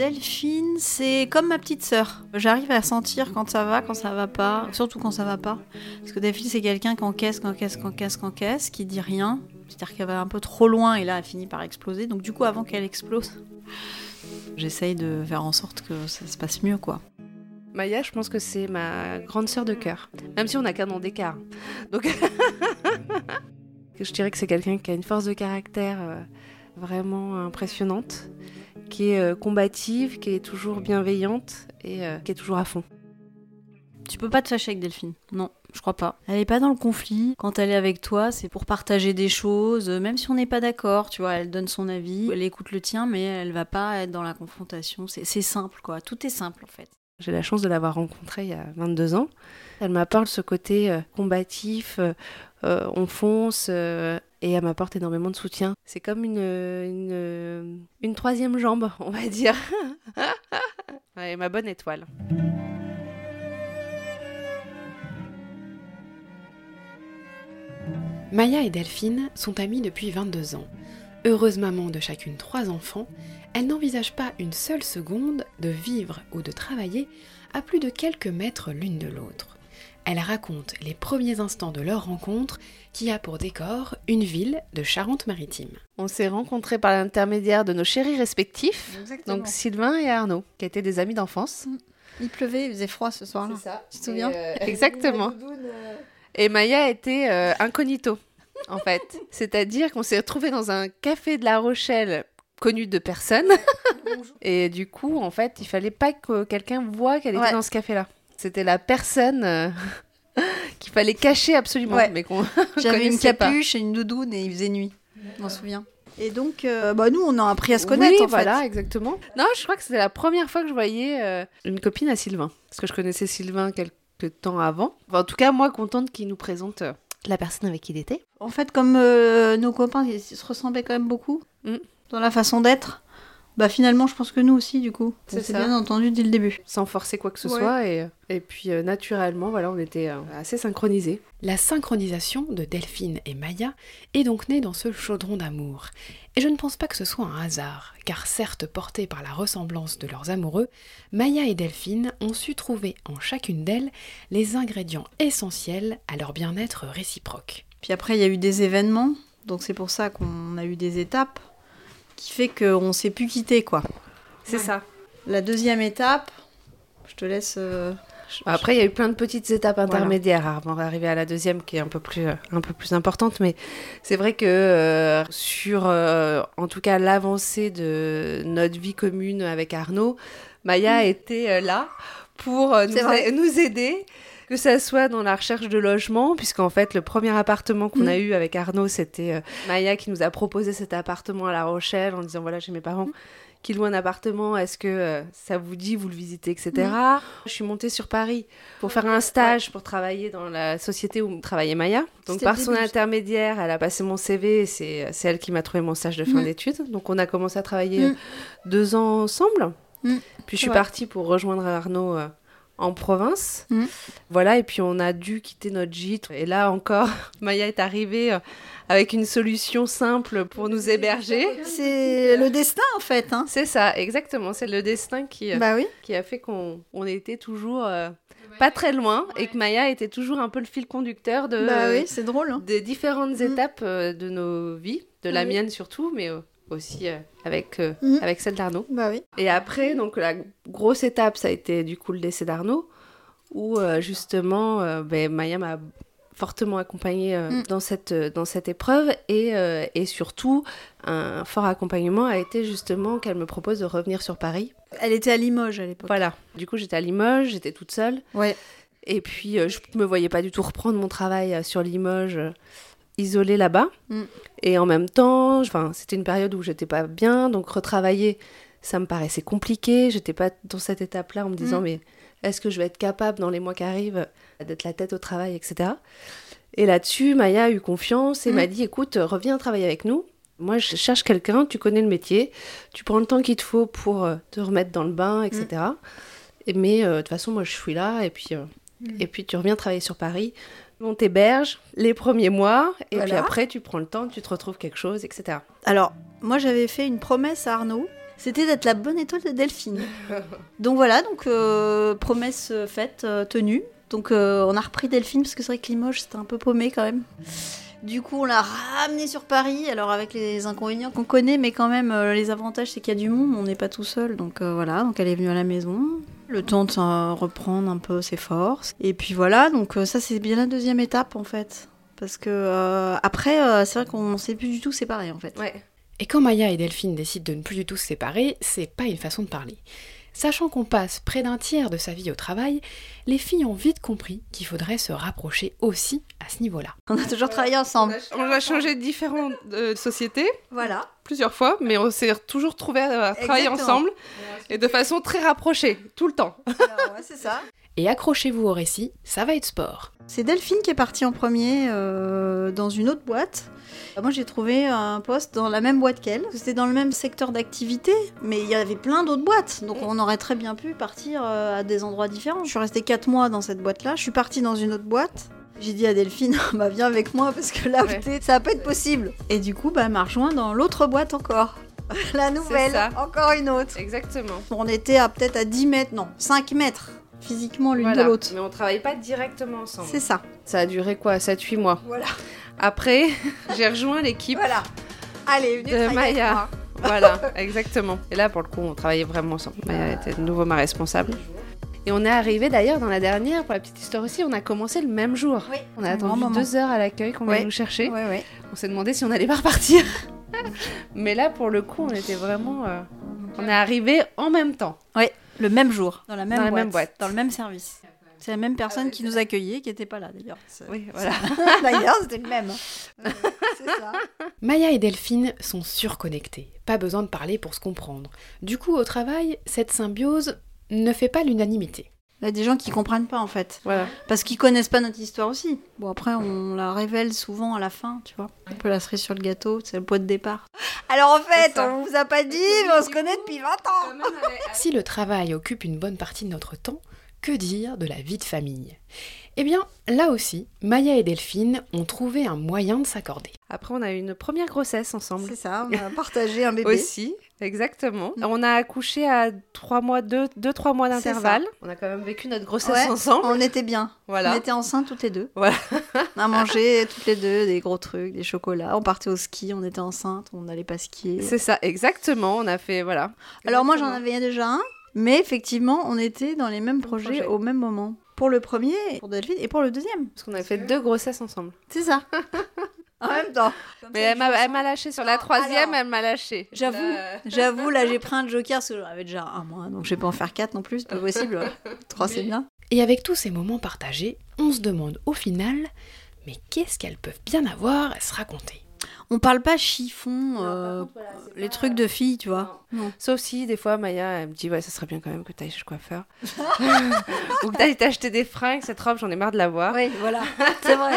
Delphine, c'est comme ma petite sœur. J'arrive à sentir quand ça va, quand ça va pas, surtout quand ça va pas. Parce que Delphine, c'est quelqu'un qui encaisse, qui encaisse, qui encaisse, qui encaisse, qui dit rien. C'est-à-dire qu'elle va un peu trop loin et là, elle finit par exploser. Donc, du coup, avant qu'elle explose, j'essaye de faire en sorte que ça se passe mieux, quoi. Maya, je pense que c'est ma grande sœur de cœur. Même si on a qu'un an d'écart. Donc, je dirais que c'est quelqu'un qui a une force de caractère euh, vraiment impressionnante, qui est euh, combative, qui est toujours bienveillante et euh, qui est toujours à fond. Tu peux pas te fâcher avec Delphine. Non, je crois pas. Elle est pas dans le conflit. Quand elle est avec toi, c'est pour partager des choses, même si on n'est pas d'accord, tu vois, elle donne son avis, elle écoute le tien, mais elle va pas être dans la confrontation. C'est simple, quoi. Tout est simple, en fait. J'ai la chance de l'avoir rencontrée il y a 22 ans. Elle m'apporte ce côté euh, combatif, euh, euh, on fonce, euh, et elle m'apporte énormément de soutien. C'est comme une, une, troisième jambe, on va dire. ouais, ma bonne étoile. Maya et Delphine sont amies depuis 22 ans. Heureuse maman de chacune trois enfants, elles n'envisagent pas une seule seconde de vivre ou de travailler à plus de quelques mètres l'une de l'autre. Elles racontent les premiers instants de leur rencontre qui a pour décor une ville de Charente-Maritime. On s'est rencontrés par l'intermédiaire de nos chéris respectifs, donc Sylvain et Arnaud, qui étaient des amis d'enfance. Il pleuvait, il faisait froid ce soir-là. ça. Tu te souviens Exactement. Et Maya était euh, incognito, en fait. C'est-à-dire qu'on s'est retrouvés dans un café de La Rochelle connu de personne. Et du coup, en fait, il fallait pas que quelqu'un voie qu'elle était Ouais. dans ce café-là. C'était la personne euh, qu'il fallait cacher absolument, Ouais. mais qu'on J'avais une pas. capuche et une doudoune et il faisait nuit. Je m'en souviens. Et donc, euh, bah nous, on a appris à se connaître oui, en voilà, fait. exactement. Non, je crois que c'était la première fois que je voyais euh, une copine à Sylvain. Parce que je connaissais Sylvain quelques temps avant. Enfin, en tout cas, moi, contente qu'il nous présente la personne avec qui il était. En fait, comme euh, nos copains, ils se ressemblaient quand même beaucoup Mm. dans la façon d'être. Bah finalement, je pense que nous aussi, du coup. C'est On s'est bien entendu dès le début. Sans forcer quoi que ce Ouais. soit. Et, et puis, euh, naturellement, voilà, on était euh, assez synchronisés. La synchronisation de Delphine et Maya est donc née dans ce chaudron d'amour. Et je ne pense pas que ce soit un hasard, car certes portées par la ressemblance de leurs amoureux, Maya et Delphine ont su trouver en chacune d'elles les ingrédients essentiels à leur bien-être réciproque. Puis après, il y a eu des événements. Donc c'est pour ça qu'on a eu des étapes qui fait qu'on s'est plus quitté, quoi. C'est ça. La deuxième étape, je te laisse... euh, Après, il y a eu plein de petites étapes Voilà. intermédiaires avant d'arriver à la deuxième qui est un peu plus, euh, un peu plus importante. Mais c'est vrai que euh, sur, euh, en tout cas, l'avancée de notre vie commune avec Arnaud, Maya était euh, là pour euh, a- nous aider. Que ça soit dans la recherche de logement, puisqu'en fait, le premier appartement qu'on Mm. a eu avec Arnaud, c'était euh, Maya qui nous a proposé cet appartement à La Rochelle en disant voilà, j'ai mes parents qui louent un appartement, est-ce que euh, ça vous dit, vous le visitez, etc. Je suis montée sur Paris pour faire un stage, pour travailler dans la société où travaillait Maya. Donc par son intermédiaire, elle a passé mon CV et c'est elle qui m'a trouvé mon stage de fin Mm. d'études. Donc on a commencé à travailler Mm. euh, deux ans ensemble. Mm. Puis je suis Ouais. partie pour rejoindre Arnaud euh, en province. Mm. Voilà, et puis on a dû quitter notre gîte. Et là encore, Maya est arrivée euh, avec une solution simple pour nous héberger. C'est le destin, en fait. Hein. C'est ça, exactement. C'est le destin qui, euh, Bah oui. qui a fait qu'on on était toujours euh, pas très loin et que Maya était toujours un peu le fil conducteur de, Bah oui, c'est drôle. hein. des différentes Mm. étapes de nos vies, de la Oui. mienne surtout, mais euh, aussi euh, avec, euh, Mm. avec celle d'Arnaud. Bah oui. Et après, donc la grosse étape, ça a été du coup le décès d'Arnaud, où euh, justement, ben, Maya m'a fortement accompagnée Mm. dans, cette, dans cette épreuve et, et surtout, un fort accompagnement a été justement qu'elle me propose de revenir sur Paris. Elle était à Limoges à l'époque. Voilà, du coup j'étais à Limoges, j'étais toute seule. Ouais. Et puis, je me voyais pas du tout reprendre mon travail sur Limoges, isolée là-bas. Mm. Et en même temps, c'était une période où j'étais pas bien, donc retravailler, ça me paraissait compliqué. J'étais pas dans cette étape-là en me disant, Mm. mais est-ce que je vais être capable dans les mois qui arrivent d'être la tête au travail, etc. Et là-dessus, Maya a eu confiance et Mm. m'a dit, écoute, reviens travailler avec nous. Moi, je cherche quelqu'un, tu connais le métier, tu prends le temps qu'il te faut pour euh, te remettre dans le bain, etc. Et, mais euh, de toute façon, moi, je suis là, et puis, euh, et puis tu reviens travailler sur Paris. On t'héberge les premiers mois, et puis après, tu prends le temps, tu te retrouves quelque chose, etc. Alors, moi j'avais fait une promesse à Arnaud. C'était d'être la bonne étoile de Delphine. donc voilà, donc euh, promesse faite, euh, tenue. Donc euh, on a repris Delphine parce que c'est vrai que Limoges c'était un peu paumé quand même. Du coup, on l'a ramenée sur Paris, alors avec les inconvénients qu'on connaît, mais quand même, euh, les avantages, c'est qu'il y a du monde, on n'est pas tout seul, donc euh, voilà, donc elle est venue à la maison. Le temps de reprendre un peu ses forces. Et puis voilà, donc euh, ça, c'est bien la deuxième étape, en fait. Parce que après, c'est vrai qu'on s'est plus du tout séparés, en fait. Et quand Maya et Delphine décident de ne plus du tout se séparer, c'est pas une façon de parler. Sachant qu'on passe près d'un tiers de sa vie au travail, les filles ont vite compris qu'il faudrait se rapprocher aussi à ce niveau-là. On a toujours travaillé ensemble. On a changé de différentes euh, sociétés Voilà. plusieurs fois, mais on s'est toujours trouvé à travailler Exactement. ensemble et de façon très rapprochée, tout le temps. Alors, ouais, c'est ça. Et accrochez-vous au récit, ça va être sport. C'est Delphine qui est partie en premier euh, dans une autre boîte. Moi, j'ai trouvé un poste dans la même boîte qu'elle. C'était dans le même secteur d'activité, mais il y avait plein d'autres boîtes. Donc, on aurait très bien pu partir euh, à des endroits différents. Je suis restée 4 mois dans cette boîte-là. Je suis partie dans une autre boîte. J'ai dit à Delphine, bah viens avec moi parce que là Ouais. ça va pas être possible. Et du coup, bah, elle m'a rejoint dans l'autre boîte encore. La nouvelle, encore une autre. Exactement. On était à peut-être à 10 mètres, non, 5 mètres physiquement l'une Voilà. de l'autre. Mais on travaille pas directement ensemble. C'est ça. Ça a duré quoi 7-8 mois. Voilà. Après, j'ai rejoint l'équipe. Voilà. Allez, venez De Maya. moi. Voilà, exactement. Et là, pour le coup, on travaillait vraiment ensemble. Maya était de nouveau ma responsable. Et on est arrivé d'ailleurs dans la dernière, pour la petite histoire aussi, on a commencé le même jour. Oui. On a attendu deux heures à l'accueil qu'on Ouais. allait nous chercher. Ouais, ouais. On s'est demandé si on allait pas repartir. Mais là, pour le coup, on était vraiment. euh, On est arrivé en même temps. Le même jour, dans la même, Dans la boîte, même boîte. dans le même service. C'est la même personne qui nous accueillait, qui n'était pas là d'ailleurs. Oui, voilà. d'ailleurs, c'était le même. Euh, c'est ça. Maya et Delphine sont surconnectées, pas besoin de parler pour se comprendre. Du coup, au travail, cette symbiose ne fait pas l'unanimité. Il y a des gens qui comprennent pas en fait, voilà. parce qu'ils connaissent pas notre histoire aussi. Bon après, on la révèle souvent à la fin, tu vois. Un peu la cerise sur le gâteau, c'est le point de départ. Alors en fait, on vous a pas dit, mais on se connaît depuis 20 ans. Si le travail occupe une bonne partie de notre temps, que dire de la vie de famille? Eh bien, là aussi, Maya et Delphine ont trouvé un moyen de s'accorder. Après, on a eu une première grossesse ensemble. C'est ça, on a partagé un bébé. Aussi, exactement. On a accouché à 3 mois, 2-3 mois C'est d'intervalle. On a quand même vécu notre grossesse Ouais, ensemble. On était bien. On Voilà. était enceintes toutes les deux. Voilà. On a mangé toutes les deux des gros trucs, des chocolats. On partait au ski, on était enceintes, on n'allait pas skier. C'est ça, exactement. On a fait, voilà. Alors moi j'en avais déjà un, mais effectivement on était dans les mêmes projets projet. au même moment. Pour le premier, pour Delphine, et pour le deuxième. Parce qu'on a fait deux grossesses ensemble. C'est ça. en même temps. Mais elle m'a, elle m'a lâché sur la troisième, elle m'a lâché. J'avoue, j'avoue, là j'ai pris un joker parce que j'en avais déjà un mois, donc je vais pas en faire quatre non plus, c'est pas possible. Trois c'est bien. Et avec tous ces moments partagés, on se demande au final, mais qu'est-ce qu'elles peuvent bien avoir à se raconter? On parle pas chiffon, euh, les trucs de filles, tu vois. Non. Sauf si, des fois, Maya, elle me dit Ouais, ça serait bien quand même que tu ailles chez le coiffeur. Ou que tu ailles t'acheter des fringues, cette robe, j'en ai marre de la voir. Oui, voilà. C'est vrai.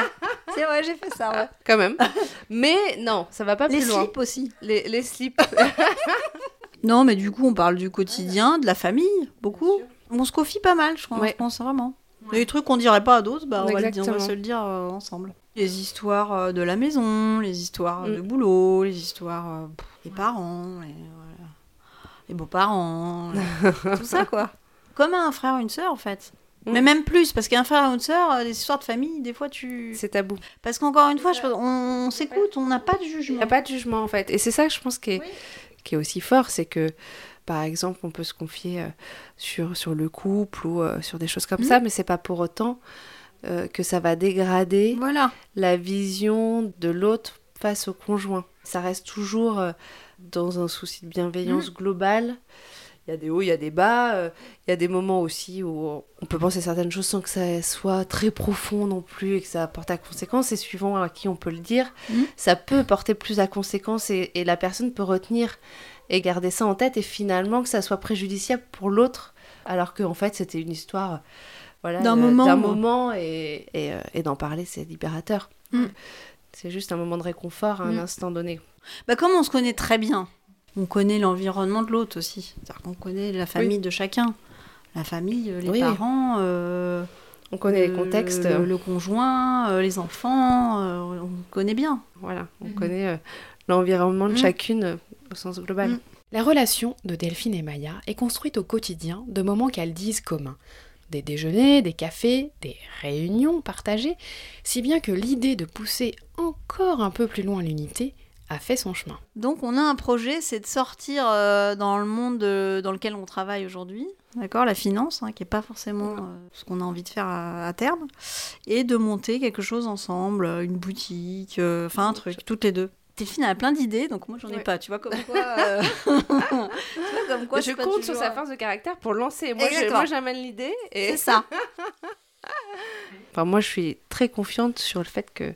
C'est vrai, j'ai fait ça, ouais. Quand même. Mais non, ça va pas Les plus loin. slips aussi. Les, les slips. Non, mais du coup, on parle du quotidien, de la famille, beaucoup. On se confie pas mal, je, crois, Ouais. je pense vraiment. Des trucs qu'on dirait pas à d'autres, bah, on, va le dire, on va Exactement. se le dire euh, ensemble. Les histoires euh, de la maison, les histoires euh, de Mm. boulot, les histoires euh, pff, des parents, les, voilà. les beaux-parents, les- tout ça quoi. Comme un frère ou une sœur en fait. Mm. Mais même plus, parce qu'un frère ou une sœur, euh, des histoires de famille, des fois tu... C'est tabou. Parce qu'encore une fois, je pense- on, on s'écoute, on n'a pas de jugement. Il n'y a pas de jugement en fait. Et c'est ça je pense qui est, Oui. qui est aussi fort, c'est que par exemple, on peut se confier euh, sur, sur le couple ou euh, sur des choses comme Mhm. ça, mais c'est pas pour autant euh, que ça va dégrader Voilà. la vision de l'autre face au conjoint. Ça reste toujours euh, dans un souci de bienveillance Mm. globale. Il y a des hauts, il y a des bas. euh, Il y a des moments aussi où on peut penser certaines choses sans que ça soit très profond non plus et que ça porte à conséquence. Et suivant à qui on peut le dire, Mm. ça peut porter plus à conséquence et, et la personne peut retenir et garder ça en tête et finalement que ça soit préjudiciable pour l'autre alors qu'en fait c'était une histoire voilà, D'un moment. d'un moment et, et, euh, et d'en parler c'est libérateur. Mm. C'est juste un moment de réconfort à un Mm. instant donné. Bah, comme on se connaît très bien, on connaît l'environnement de l'autre aussi. C'est-à-dire qu'on connaît la famille de chacun. La famille, euh, les Oui, oui. parents, euh, On connaît le- les contextes, le, le conjoint, euh, les enfants, euh, on connaît bien. voilà, on connaît euh, l'environnement de Mm. chacune euh, au sens global. Mm. La relation de Delphine et Maya est construite au quotidien de moments qu'elles disent communs. Des déjeuners, des cafés, des réunions partagées, si bien que l'idée de pousser encore un peu plus loin l'unité a fait son chemin. Donc on a un projet, c'est de sortir euh, dans le monde de- dans lequel on travaille aujourd'hui, d'accord, la finance, hein, qui n'est pas forcément euh, ce qu'on a envie de faire à, à terme, et de monter quelque chose ensemble, euh, une boutique, euh, enfin un truc, toutes les deux. Delphine a plein d'idées, donc moi j'en ai Ouais. pas, tu vois comme quoi. euh, tu vois comme quoi je compte sur sa force de caractère pour lancer. Moi, je- Exactement. moi, j'amène l'idée. Et... C'est ça. Enfin, moi, je suis très confiante sur le fait que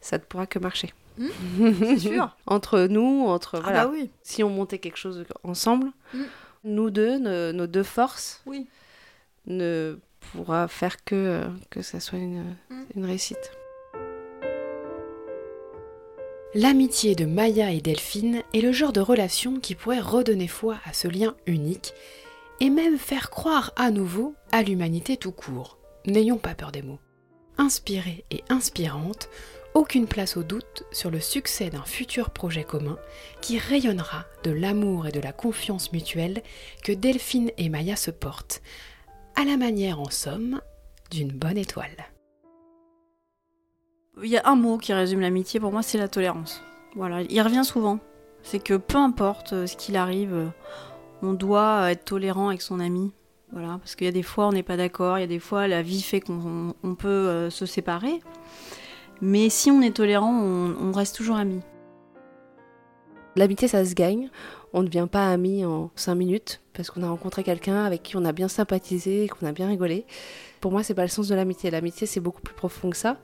ça ne pourra que marcher. C'est sûr. entre nous, entre Ah voilà. bah oui. Si on montait quelque chose ensemble, Mm. nous deux, nos, nos deux forces, Oui. ne pourra faire que que ça soit une, Mm. une réussite. L'amitié de Maya et Delphine est le genre de relation qui pourrait redonner foi à ce lien unique et même faire croire à nouveau à l'humanité tout court. N'ayons pas peur des mots. Inspirée et inspirante, aucune place au doute sur le succès d'un futur projet commun qui rayonnera de l'amour et de la confiance mutuelle que Delphine et Maya se portent, à la manière en somme d'une bonne étoile. Il y a un mot qui résume l'amitié pour moi, c'est la tolérance. Voilà, il revient souvent. C'est que peu importe euh, ce qu'il arrive, euh, on doit être tolérant avec son ami. Voilà, parce qu'il y a des fois on n'est pas d'accord, il y a des fois la vie fait qu'on on peut euh, se séparer. Mais si on est tolérant, on, reste toujours amis. L'amitié, ça se gagne. On ne devient pas amis en cinq minutes parce qu'on a rencontré quelqu'un avec qui on a bien sympathisé, qu'on a bien rigolé. Pour moi, c'est pas le sens de l'amitié. L'amitié, c'est beaucoup plus profond que ça.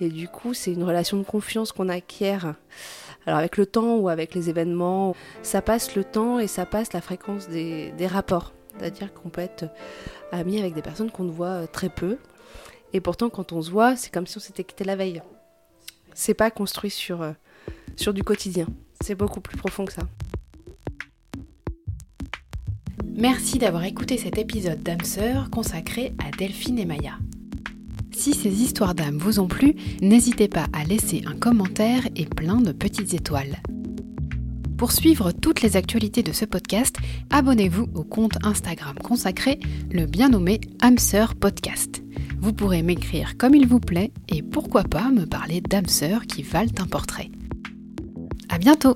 Et du coup, c'est une relation de confiance qu'on acquiert. Alors avec le temps ou avec les événements, ça passe le temps et ça passe la fréquence des, des rapports. C'est-à-dire qu'on peut être ami avec des personnes qu'on ne voit euh, très peu. Et pourtant, quand on se voit, c'est comme si on s'était quitté la veille. C'est pas construit sur, euh, du quotidien. C'est beaucoup plus profond que ça. Merci d'avoir écouté cet épisode d'âme consacré à Delphine et Maya. Si ces histoires d'âme vous ont plu, n'hésitez pas à laisser un commentaire et plein de petites étoiles. Pour suivre toutes les actualités de ce podcast, abonnez-vous au compte Instagram consacré, le bien nommé sœur podcast. Vous pourrez m'écrire comme il vous plaît et pourquoi pas me parler d'âmes sœurs qui valent un portrait. À bientôt!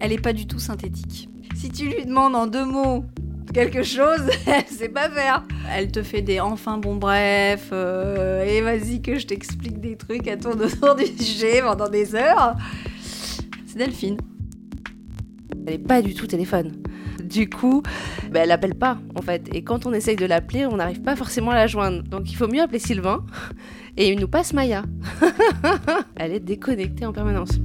Elle est pas du tout synthétique. Si tu lui demandes en deux mots quelque chose, elle sait pas faire. Elle te fait des enfin bon bref, euh, et vas-y que je t'explique des trucs à tourner autour du sujet pendant des heures. C'est Delphine. Elle est pas du tout téléphone. Du coup, bah, elle appelle pas en fait. Et quand on essaye de l'appeler, on n'arrive pas forcément à la joindre. Donc il faut mieux appeler Sylvain et il nous passe Maya. elle est déconnectée en permanence.